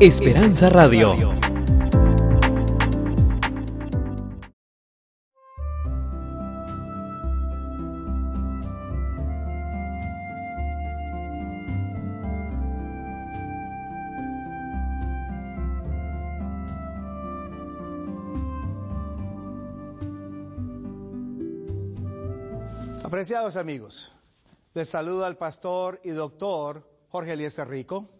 Esperanza Radio. Apreciados amigos, les saluda al pastor y doctor Jorge Eliezer Rico,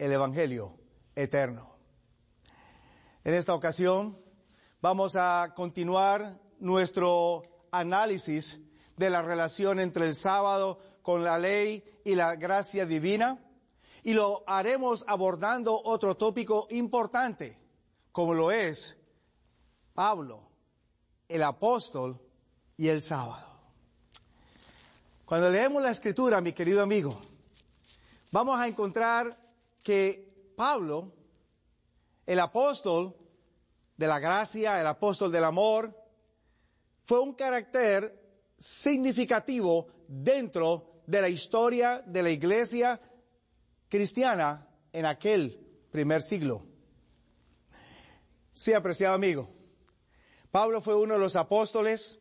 el Evangelio eterno. En esta ocasión vamos a continuar nuestro análisis de la relación entre el sábado con la ley y la gracia divina y lo haremos abordando otro tópico importante como lo es Pablo, el apóstol y el sábado. Cuando leemos la escritura, mi querido amigo, vamos a encontrar que Pablo, el apóstol de la gracia, el apóstol del amor, fue un carácter significativo dentro de la historia de la iglesia cristiana en aquel primer siglo. Sí, apreciado amigo. Pablo fue uno de los apóstoles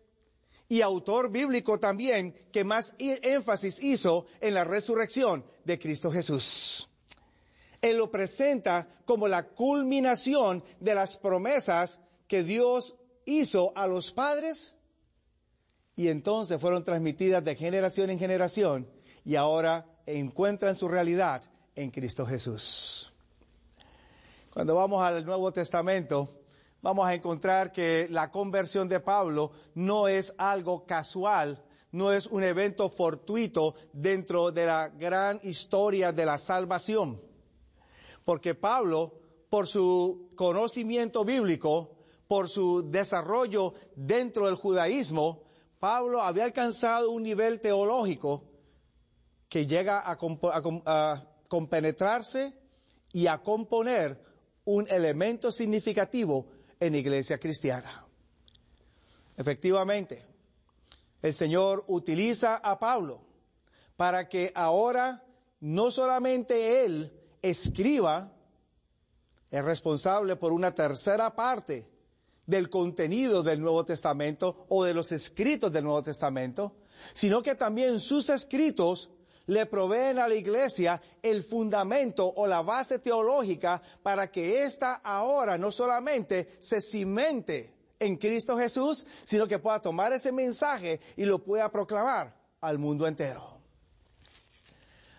y autor bíblico también que más énfasis hizo en la resurrección de Cristo Jesús. Él lo presenta como la culminación de las promesas que Dios hizo a los padres y entonces fueron transmitidas de generación en generación y ahora encuentran su realidad en Cristo Jesús. Cuando vamos al Nuevo Testamento, vamos a encontrar que la conversión de Pablo no es algo casual, no es un evento fortuito dentro de la gran historia de la salvación. Porque Pablo, por su conocimiento bíblico, por su desarrollo dentro del judaísmo, Pablo había alcanzado un nivel teológico que llega a, compenetrarse y a componer un elemento significativo en iglesia cristiana. Efectivamente, el Señor utiliza a Pablo para que ahora no solamente él escriba, es responsable por una tercera parte del contenido del Nuevo Testamento o de los escritos del Nuevo Testamento, sino que también sus escritos le proveen a la iglesia el fundamento o la base teológica para que ésta ahora no solamente se cimente en Cristo Jesús, sino que pueda tomar ese mensaje y lo pueda proclamar al mundo entero.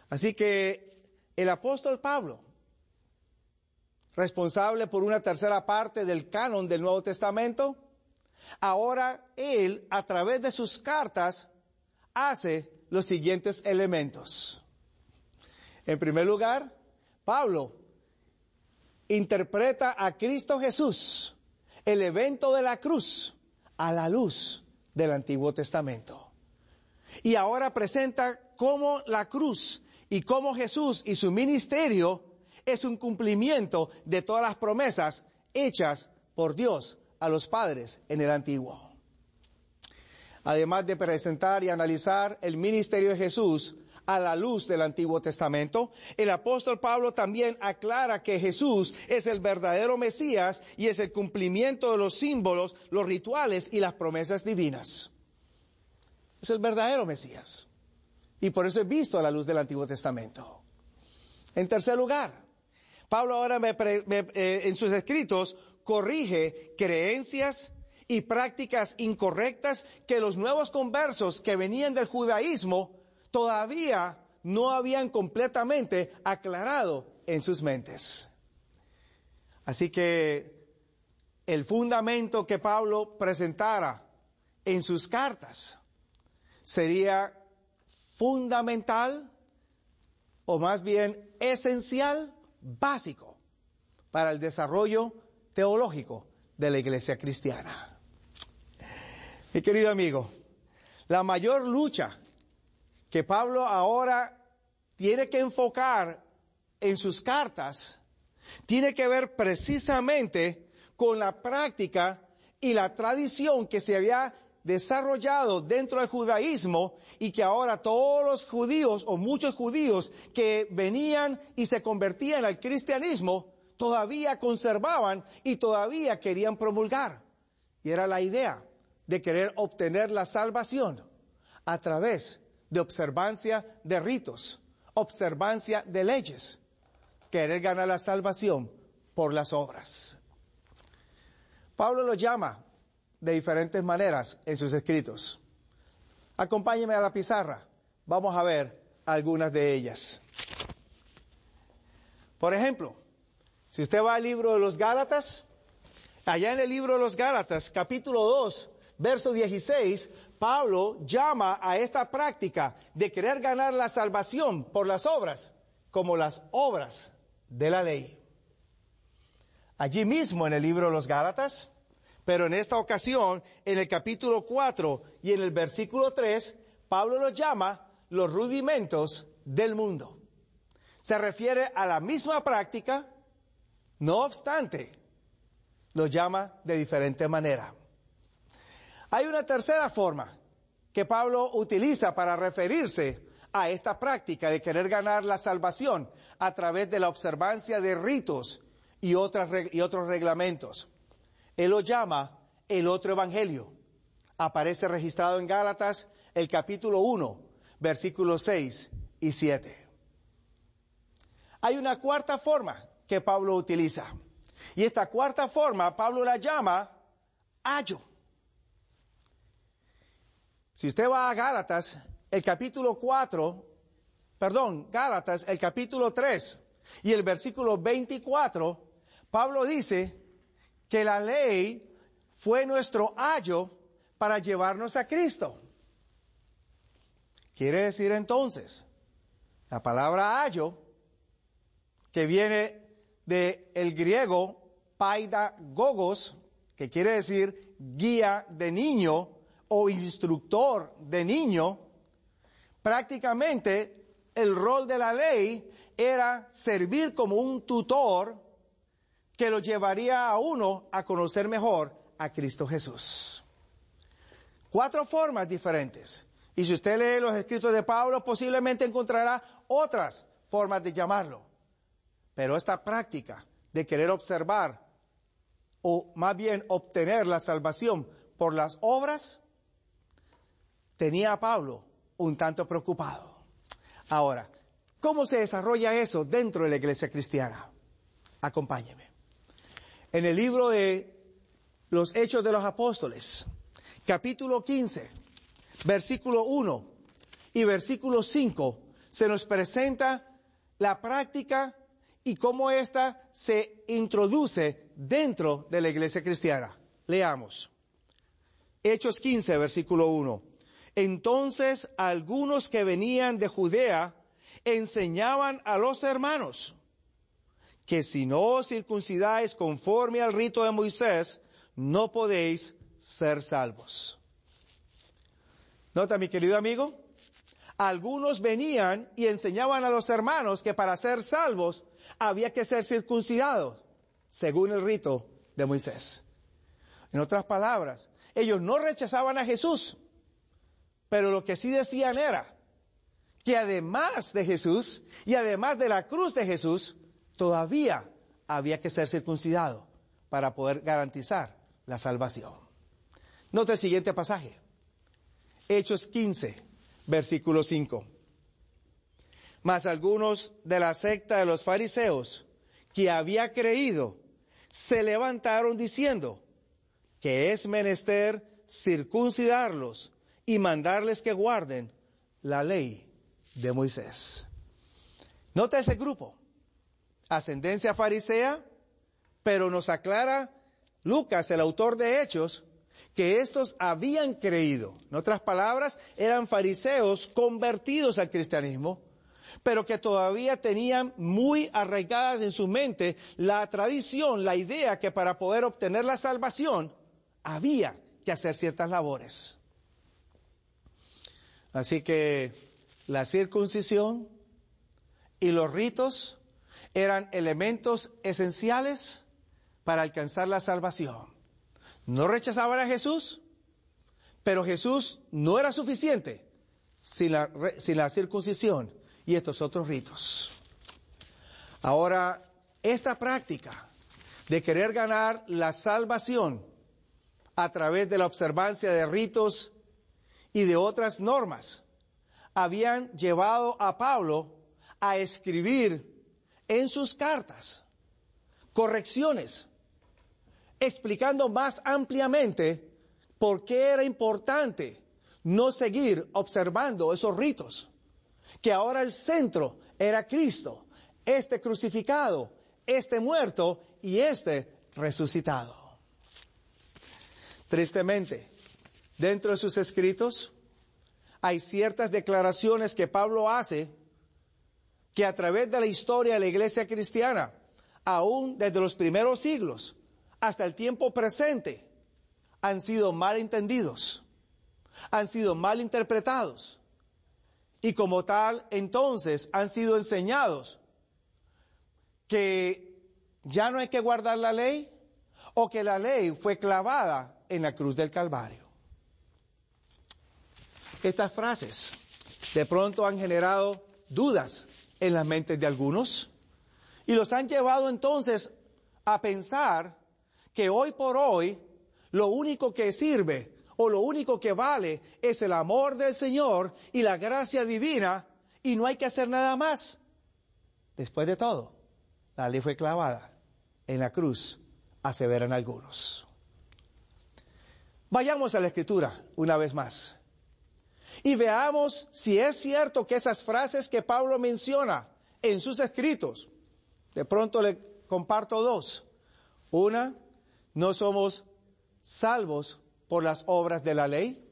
Así que el apóstol Pablo, responsable por una tercera parte del canon del Nuevo Testamento, ahora él, a través de sus cartas, hace los siguientes elementos. En primer lugar, Pablo interpreta a Cristo Jesús, el evento de la cruz, a la luz del Antiguo Testamento. Y ahora presenta cómo la cruz y cómo Jesús y su ministerio es un cumplimiento de todas las promesas hechas por Dios a los padres en el Antiguo además de presentar y analizar el ministerio de Jesús a la luz del Antiguo Testamento, el apóstol Pablo también aclara que Jesús es el verdadero Mesías y es el cumplimiento de los símbolos, los rituales y las promesas divinas. Es el verdadero Mesías. Y por eso es visto a la luz del Antiguo Testamento. En tercer lugar, Pablo ahora eh, en sus escritos corrige creencias, y prácticas incorrectas que los nuevos conversos que venían del judaísmo todavía no habían completamente aclarado en sus mentes. Así que el fundamento que Pablo presentara en sus cartas sería fundamental o más bien esencial, básico, para el desarrollo teológico de la iglesia cristiana. Mi querido amigo, la mayor lucha que Pablo ahora tiene que enfocar en sus cartas tiene que ver precisamente con la práctica y la tradición que se había desarrollado dentro del judaísmo y que ahora todos los judíos o muchos judíos que venían y se convertían al cristianismo todavía conservaban y todavía querían promulgar. Y era la idea de querer obtener la salvación a través de observancia de ritos, observancia de leyes, querer ganar la salvación por las obras. Pablo lo llama de diferentes maneras en sus escritos. Acompáñeme a la pizarra. Vamos a ver algunas de ellas. Por ejemplo, si usted va al libro de los Gálatas, allá en el libro de los Gálatas, capítulo 2, verso 16, Pablo llama a esta práctica de querer ganar la salvación por las obras como las obras de la ley. Allí mismo en el libro de los Gálatas, pero en esta ocasión, en el capítulo 4 y en el versículo 3, Pablo los llama los rudimentos del mundo. Se refiere a la misma práctica, no obstante, los llama de diferente manera. Hay una tercera forma que Pablo utiliza para referirse a esta práctica de querer ganar la salvación a través de la observancia de ritos y, otras, y otros reglamentos. Él lo llama el otro evangelio. Aparece registrado en Gálatas el capítulo 1, versículos 6 y 7. Hay una cuarta forma que Pablo utiliza. Y esta cuarta forma Pablo la llama ayo. Si usted va a Gálatas, el capítulo 4, perdón, Gálatas, el capítulo 3 y el versículo 24, Pablo dice que la ley fue nuestro ayo para llevarnos a Cristo. Quiere decir entonces, la palabra ayo, que viene del el griego paidagogos, que quiere decir guía de niño o instructor de niño, prácticamente el rol de la ley era servir como un tutor que lo llevaría a uno a conocer mejor a Cristo Jesús. Cuatro formas diferentes. Y si usted lee los escritos de Pablo, posiblemente encontrará otras formas de llamarlo. Pero esta práctica de querer observar o más bien obtener la salvación por las obras, tenía a Pablo un tanto preocupado. Ahora, ¿cómo se desarrolla eso dentro de la iglesia cristiana? Acompáñeme en el libro de los Hechos de los Apóstoles, capítulo 15, versículo 1 y versículo 5, se nos presenta la práctica y cómo ésta se introduce dentro de la iglesia cristiana. Leamos. Hechos 15, versículo 1. Entonces algunos que venían de Judea enseñaban a los hermanos que si no os circuncidáis conforme al rito de Moisés, no podéis ser salvos. Nota, mi querido amigo, algunos venían y enseñaban a los hermanos que para ser salvos había que ser circuncidados, según el rito de Moisés. En otras palabras, ellos no rechazaban a Jesús, pero lo que sí decían era que además de Jesús y además de la cruz de Jesús, todavía había que ser circuncidado para poder garantizar la salvación. Nota el siguiente pasaje. Hechos 15, versículo 5. Mas algunos de la secta de los fariseos que había creído se levantaron diciendo que es menester circuncidarlos y mandarles que guarden la ley de Moisés. Nota ese grupo ascendencia farisea, pero nos aclara Lucas, el autor de Hechos, que estos habían creído. En otras palabras, eran fariseos convertidos al cristianismo, pero que todavía tenían muy arraigadas en su mente la tradición, la idea que para poder obtener la salvación había que hacer ciertas labores. Así que la circuncisión y los ritos eran elementos esenciales para alcanzar la salvación. No rechazaban a Jesús, pero Jesús no era suficiente sin la, sin la circuncisión y estos otros ritos. Ahora, esta práctica de querer ganar la salvación a través de la observancia de ritos y de otras normas habían llevado a Pablo a escribir en sus cartas. Correcciones, explicando más ampliamente por qué era importante no seguir observando esos ritos, que ahora el centro era Cristo, este crucificado, este muerto y este resucitado. Tristemente, dentro de sus escritos hay ciertas declaraciones que Pablo hace que a través de la historia de la iglesia cristiana, aún desde los primeros siglos hasta el tiempo presente, han sido mal entendidos, han sido mal interpretados y como tal entonces han sido enseñados que ya no hay que guardar la ley o que la ley fue clavada en la cruz del Calvario. Estas frases de pronto han generado dudas en las mentes de algunos y los han llevado entonces a pensar que hoy por hoy lo único que sirve o lo único que vale es el amor del Señor y la gracia divina y no hay que hacer nada más. Después de todo, la ley fue clavada en la cruz, aseveran algunos. Vayamos a la escritura una vez más y veamos si es cierto que esas frases que Pablo menciona en sus escritos, de pronto le comparto dos. Una, no somos salvos por las obras de la ley.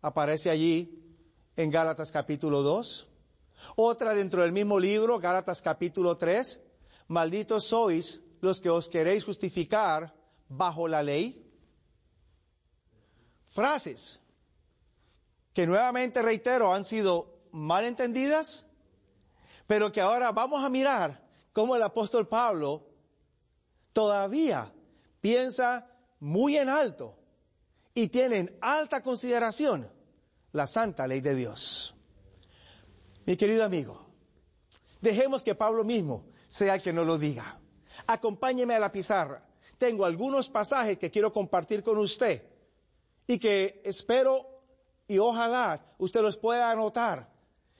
Aparece allí en Gálatas capítulo 2. Otra dentro del mismo libro, Gálatas capítulo 3. Malditos sois los que os queréis justificar bajo la ley. Frases que nuevamente reitero han sido mal entendidas, pero que ahora vamos a mirar cómo el apóstol Pablo todavía piensa muy en alto y tiene en alta consideración la santa ley de Dios. Mi querido amigo, dejemos que Pablo mismo sea el que nos lo diga. Acompáñeme a la pizarra. Tengo algunos pasajes que quiero compartir con usted y que espero y ojalá usted los pueda anotar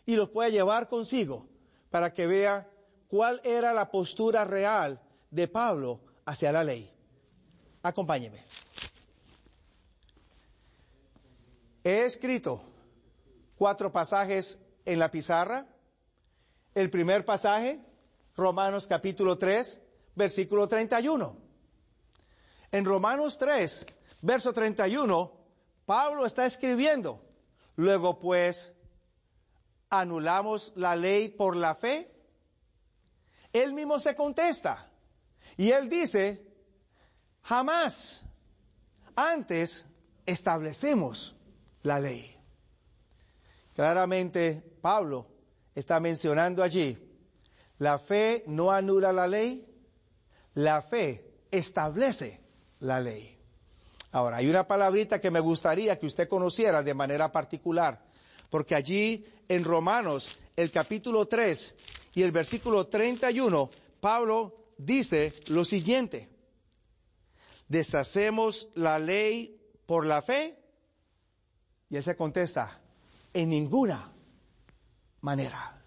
y los pueda llevar consigo para que vea cuál era la postura real de Pablo hacia la ley. Acompáñeme. He escrito cuatro pasajes en la pizarra. El primer pasaje, Romanos capítulo 3, versículo 31. En Romanos 3, verso 31, Pablo está escribiendo, luego pues, ¿anulamos la ley por la fe? Él mismo se contesta y él dice, jamás, antes establecemos la ley. Claramente Pablo está mencionando allí, la fe no anula la ley, la fe establece la ley. Ahora, hay una palabrita que me gustaría que usted conociera de manera particular, porque allí en Romanos, el capítulo 3 y el versículo 31, Pablo dice lo siguiente, deshacemos la ley por la fe, y él se contesta, en ninguna manera.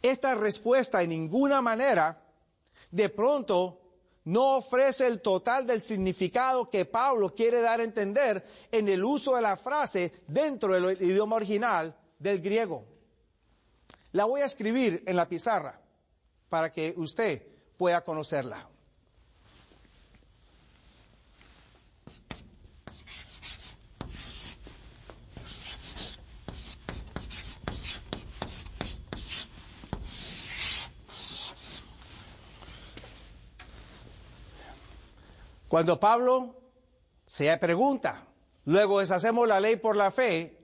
Esta respuesta en ninguna manera, de pronto no ofrece el total del significado que Pablo quiere dar a entender en el uso de la frase dentro del idioma original del griego. La voy a escribir en la pizarra para que usted pueda conocerla. Cuando Pablo se pregunta, luego deshacemos la ley por la fe,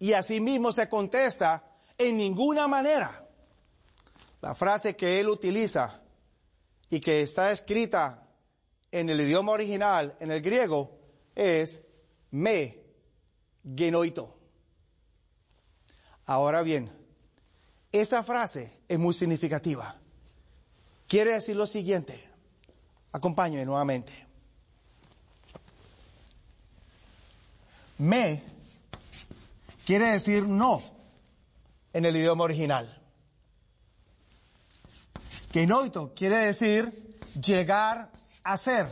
y asimismo se contesta, en ninguna manera. La frase que él utiliza y que está escrita en el idioma original, en el griego, es me genoito. Ahora bien, esa frase es muy significativa. Quiere decir lo siguiente. Acompáñeme nuevamente. Me quiere decir no en el idioma original. Genoito quiere decir llegar a ser.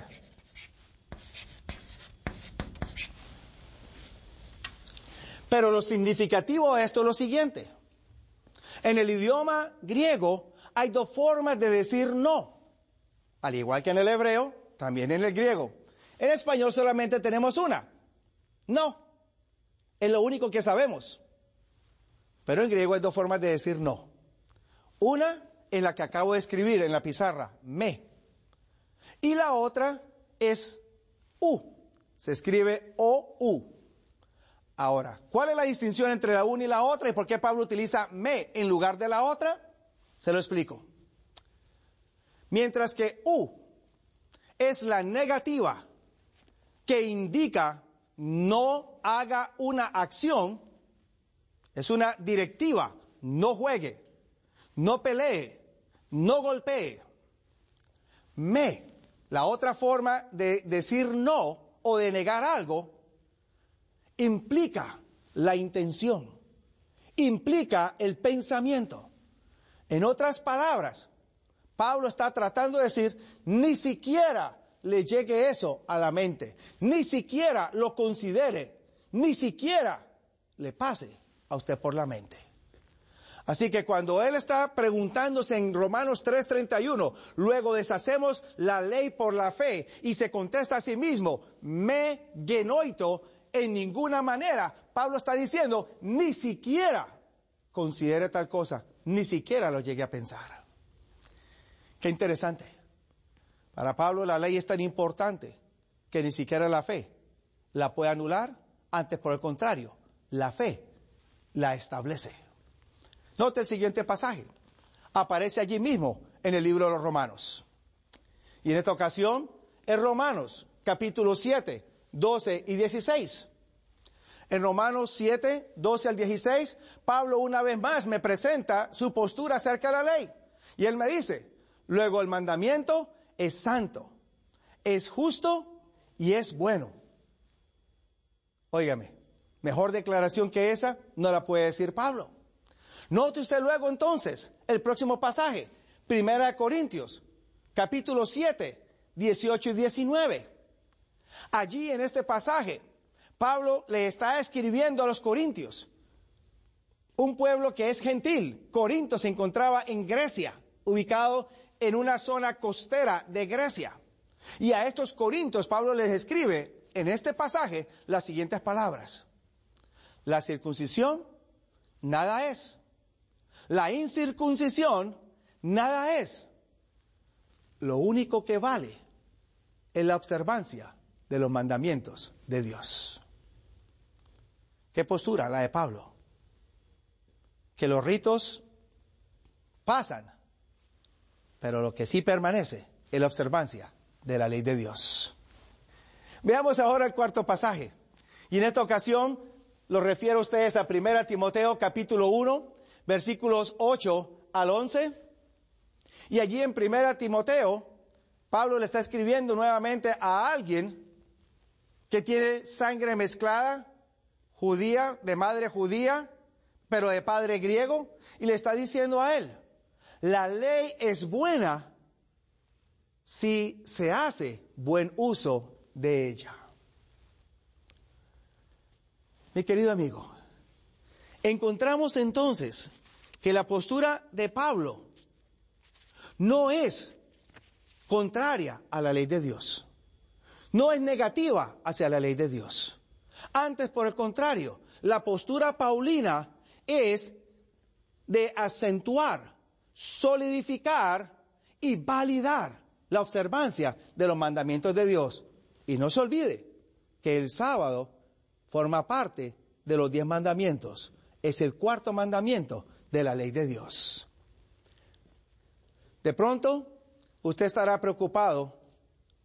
Pero lo significativo de esto es lo siguiente. En el idioma griego hay dos formas de decir no. Al igual que en el hebreo, también en el griego. En español solamente tenemos una. No. Es lo único que sabemos. Pero en griego hay dos formas de decir no. Una es la que acabo de escribir en la pizarra, me. Y la otra es u. Se escribe o-u. Ahora, ¿cuál es la distinción entre la una y la otra y por qué Pablo utiliza me en lugar de la otra? Se lo explico. Mientras que u es la negativa que indica no haga una acción, es una directiva, no juegue, no pelee, no golpee. Me, la otra forma de decir no o de negar algo, implica la intención, implica el pensamiento. En otras palabras, Pablo está tratando de decir, ni siquiera le llegue eso a la mente, ni siquiera lo considere, ni siquiera le pase a usted por la mente. Así que cuando él está preguntándose en Romanos 3:31, luego deshacemos la ley por la fe y se contesta a sí mismo, me genoito, en ninguna manera, Pablo está diciendo, ni siquiera considere tal cosa, ni siquiera lo llegue a pensar. Qué interesante. Para Pablo la ley es tan importante que ni siquiera la fe la puede anular, antes por el contrario, la fe la establece. Note el siguiente pasaje. Aparece allí mismo en el libro de los Romanos. Y en esta ocasión, en Romanos, capítulo 7, 12 y 16. En Romanos 7, 12 al 16, Pablo una vez más me presenta su postura acerca de la ley. Y él me dice, luego el mandamiento es santo, es justo y es bueno. Óigame, mejor declaración que esa no la puede decir Pablo. Note usted luego entonces el próximo pasaje, Primera de Corintios, capítulo 7, 18 y 19. Allí en este pasaje, Pablo le está escribiendo a los corintios, un pueblo que es gentil. Corinto se encontraba en Grecia, ubicado en una zona costera de Grecia. Y a estos corintios Pablo les escribe en este pasaje las siguientes palabras. La circuncisión nada es. La incircuncisión nada es. Lo único que vale es la observancia de los mandamientos de Dios. ¿Qué postura? La de Pablo. Que los ritos pasan, pero lo que sí permanece es la observancia de la ley de Dios. Veamos ahora el cuarto pasaje. Y en esta ocasión lo refiero a ustedes a 1 Timoteo capítulo 1, versículos 8 al 11. Y allí en 1 Timoteo, Pablo le está escribiendo nuevamente a alguien que tiene sangre mezclada, judía, de madre judía, pero de padre griego, y le está diciendo a él, la ley es buena si se hace buen uso de ella. Mi querido amigo, encontramos entonces que la postura de Pablo no es contraria a la ley de Dios, no es negativa hacia la ley de Dios. Antes, por el contrario, la postura paulina es de acentuar solidificar y validar la observancia de los mandamientos de Dios. Y no se olvide que el sábado forma parte de los diez mandamientos. Es el cuarto mandamiento de la ley de Dios. De pronto, usted estará preocupado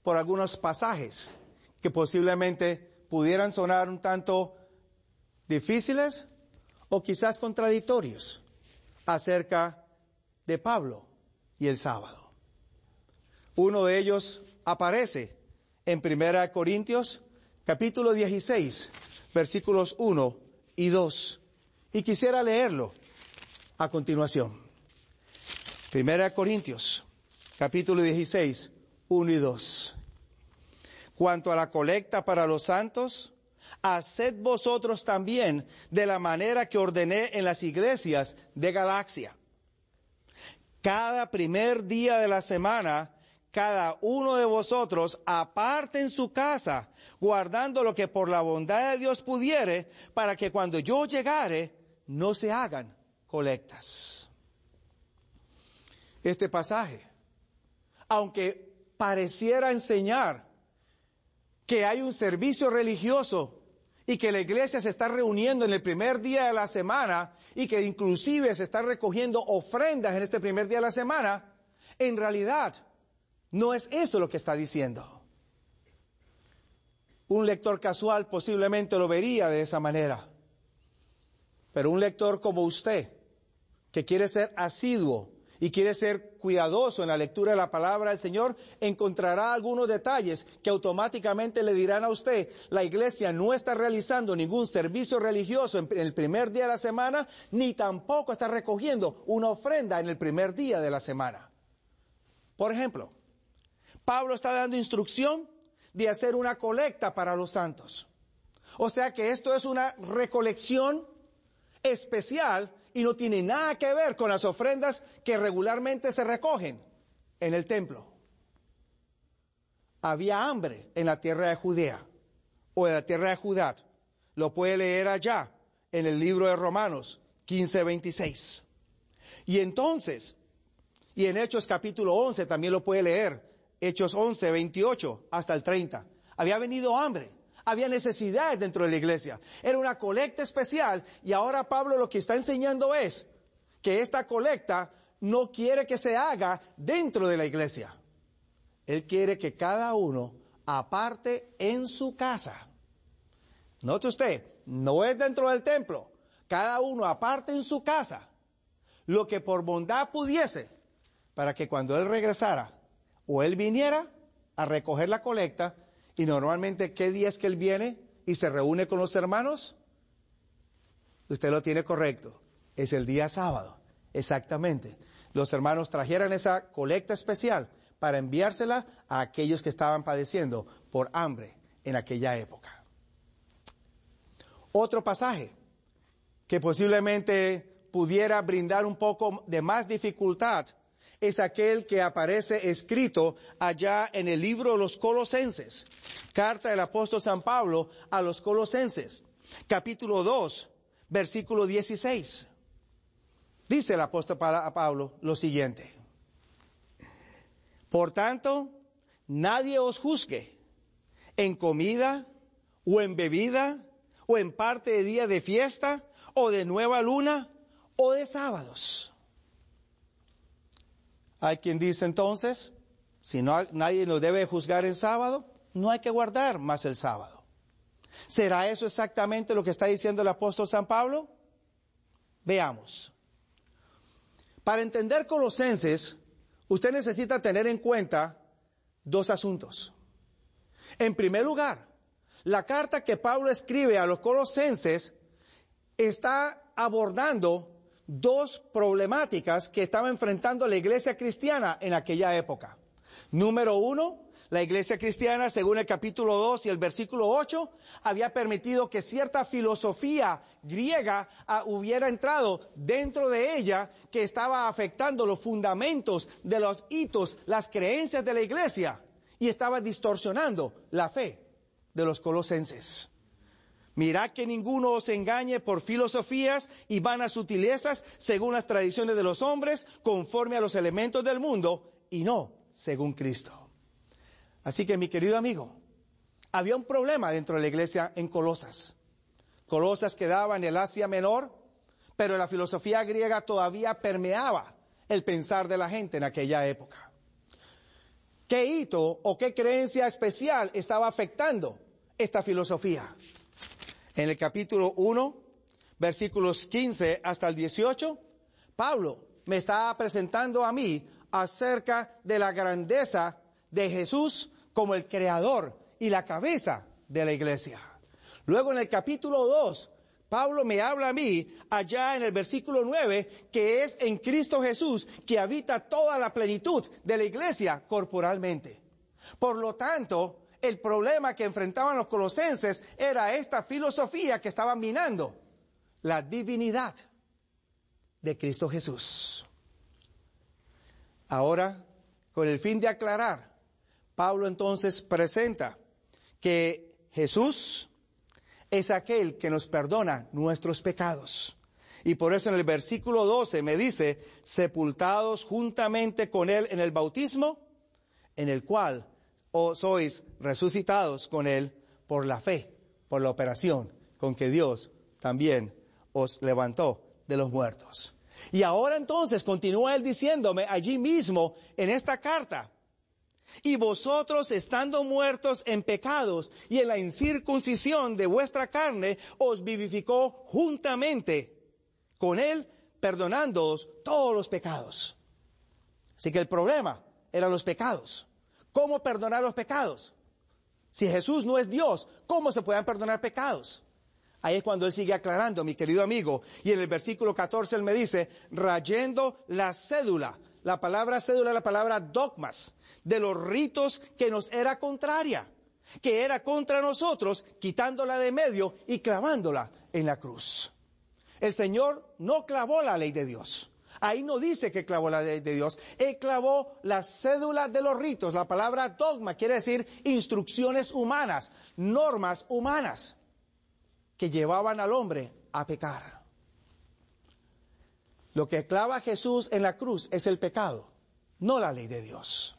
por algunos pasajes que posiblemente pudieran sonar un tanto difíciles o quizás contradictorios acerca de Pablo y el sábado. Uno de ellos aparece en 1 Corintios capítulo 16, versículos 1 y 2. Y quisiera leerlo a continuación. 1 Corintios capítulo 16, 1 y 2. Cuanto a la colecta para los santos, haced vosotros también de la manera que ordené en las iglesias de Galaxia. Cada primer día de la semana, cada uno de vosotros aparte en su casa, guardando lo que por la bondad de Dios pudiere, para que cuando yo llegare, no se hagan colectas. Este pasaje, aunque pareciera enseñar que hay un servicio religioso y que la iglesia se está reuniendo en el primer día de la semana y que inclusive se está recogiendo ofrendas en este primer día de la semana, en realidad no es eso lo que está diciendo. Un lector casual posiblemente lo vería de esa manera. Pero un lector como usted, que quiere ser asiduo y quiere ser cuidadoso en la lectura de la palabra del Señor, encontrará algunos detalles que automáticamente le dirán a usted, la iglesia no está realizando ningún servicio religioso en el primer día de la semana, ni tampoco está recogiendo una ofrenda en el primer día de la semana. Por ejemplo, Pablo está dando instrucción de hacer una colecta para los santos. O sea que esto es una recolección especial y no tiene nada que ver con las ofrendas que regularmente se recogen en el templo. Había hambre en la tierra de Judea o en la tierra de Judá. Lo puede leer allá en el libro de Romanos 15, 26. Y entonces, y en Hechos capítulo 11 también lo puede leer, Hechos 11, 28 hasta el 30. Había venido hambre había necesidades dentro de la iglesia. Era una colecta especial y ahora Pablo lo que está enseñando es que esta colecta no quiere que se haga dentro de la iglesia. Él quiere que cada uno aparte en su casa. Note usted, no es dentro del templo. Cada uno aparte en su casa lo que por bondad pudiese para que cuando él regresara o él viniera a recoger la colecta, y normalmente, ¿qué día es que él viene y se reúne con los hermanos? Usted lo tiene correcto. Es el día sábado. Exactamente. Los hermanos trajeran esa colecta especial para enviársela a aquellos que estaban padeciendo por hambre en aquella época. Otro pasaje que posiblemente pudiera brindar un poco de más dificultad es aquel que aparece escrito allá en el libro de los Colosenses. Carta del apóstol San Pablo a los Colosenses, capítulo 2, versículo 16. Dice el apóstol Pablo lo siguiente. Por tanto, nadie os juzgue en comida o en bebida o en parte de día de fiesta o de nueva luna o de sábados hay quien dice entonces, si no, nadie nos debe juzgar en sábado, no hay que guardar más el sábado. ¿Será eso exactamente lo que está diciendo el apóstol San Pablo? Veamos. Para entender Colosenses, usted necesita tener en cuenta dos asuntos. En primer lugar, la carta que Pablo escribe a los colosenses está abordando dos problemáticas que estaba enfrentando la iglesia cristiana en aquella época. Número uno, la iglesia cristiana, según el capítulo 2 y el versículo 8, había permitido que cierta filosofía griega hubiera entrado dentro de ella que estaba afectando los fundamentos de los hitos, las creencias de la iglesia y estaba distorsionando la fe de los colosenses. Mirad que ninguno os engañe por filosofías y vanas sutilezas según las tradiciones de los hombres, conforme a los elementos del mundo y no según Cristo. Así que mi querido amigo, Había un problema dentro de la iglesia en Colosas. Colosas quedaba en el Asia Menor, pero la filosofía griega todavía permeaba el pensar de la gente en aquella época. ¿Qué hito o qué creencia especial estaba afectando esta filosofía? En el capítulo 1, versículos 15 hasta el 18, Pablo me está presentando a mí acerca de la grandeza de Jesús como el creador y la cabeza de la iglesia. Luego en el capítulo 2, Pablo me habla a mí allá en el versículo 9 que es en Cristo Jesús que habita toda la plenitud de la iglesia corporalmente. Por lo tanto, el problema que enfrentaban los colosenses era esta filosofía que estaba minando la divinidad de Cristo Jesús. Ahora, con el fin de aclarar, Pablo entonces presenta que Jesús es aquel que nos perdona nuestros pecados. Y por eso en el versículo 12 me dice, sepultados juntamente con Él en el bautismo, en el cual os sois resucitados con Él por la fe, por la operación con que Dios también os levantó de los muertos. Y ahora entonces continúa él diciéndome allí mismo en esta carta, y vosotros estando muertos en pecados y en la incircuncisión de vuestra carne, os vivificó juntamente con él, perdonándoos todos los pecados. Así que el problema eran los pecados. ¿Cómo perdonar los pecados? Si Jesús no es Dios, ¿cómo se pueden perdonar pecados? Ahí es cuando él sigue aclarando, mi querido amigo. Y en el versículo 14 él me dice, rayendo la cédula. La palabra cédula la palabra dogmas, de los ritos que nos era contraria, que era contra nosotros, quitándola de medio y clavándola en la cruz. El Señor no clavó la ley de Dios. Ahí no dice que clavó la ley de Dios. Él clavó la cédula de los ritos. La palabra dogma quiere decir instrucciones humanas, normas humanas que llevaban al hombre a pecar. Lo que clava Jesús en la cruz es el pecado, no la ley de Dios.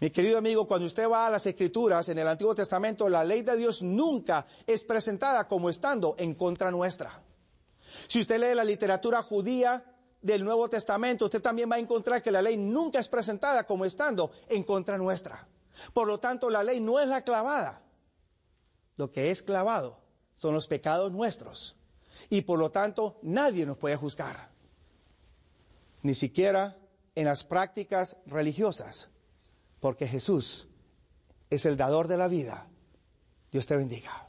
Mi querido amigo, cuando usted va a las escrituras en el Antiguo Testamento, la ley de Dios nunca es presentada como estando en contra nuestra. Si usted lee la literatura judía del Nuevo Testamento, usted también va a encontrar que la ley nunca es presentada como estando en contra nuestra. Por lo tanto, la ley no es la clavada. Lo que es clavado son los pecados nuestros. Y por lo tanto nadie nos puede juzgar. Ni siquiera en las prácticas religiosas. Porque Jesús es el dador de la vida. Dios te bendiga.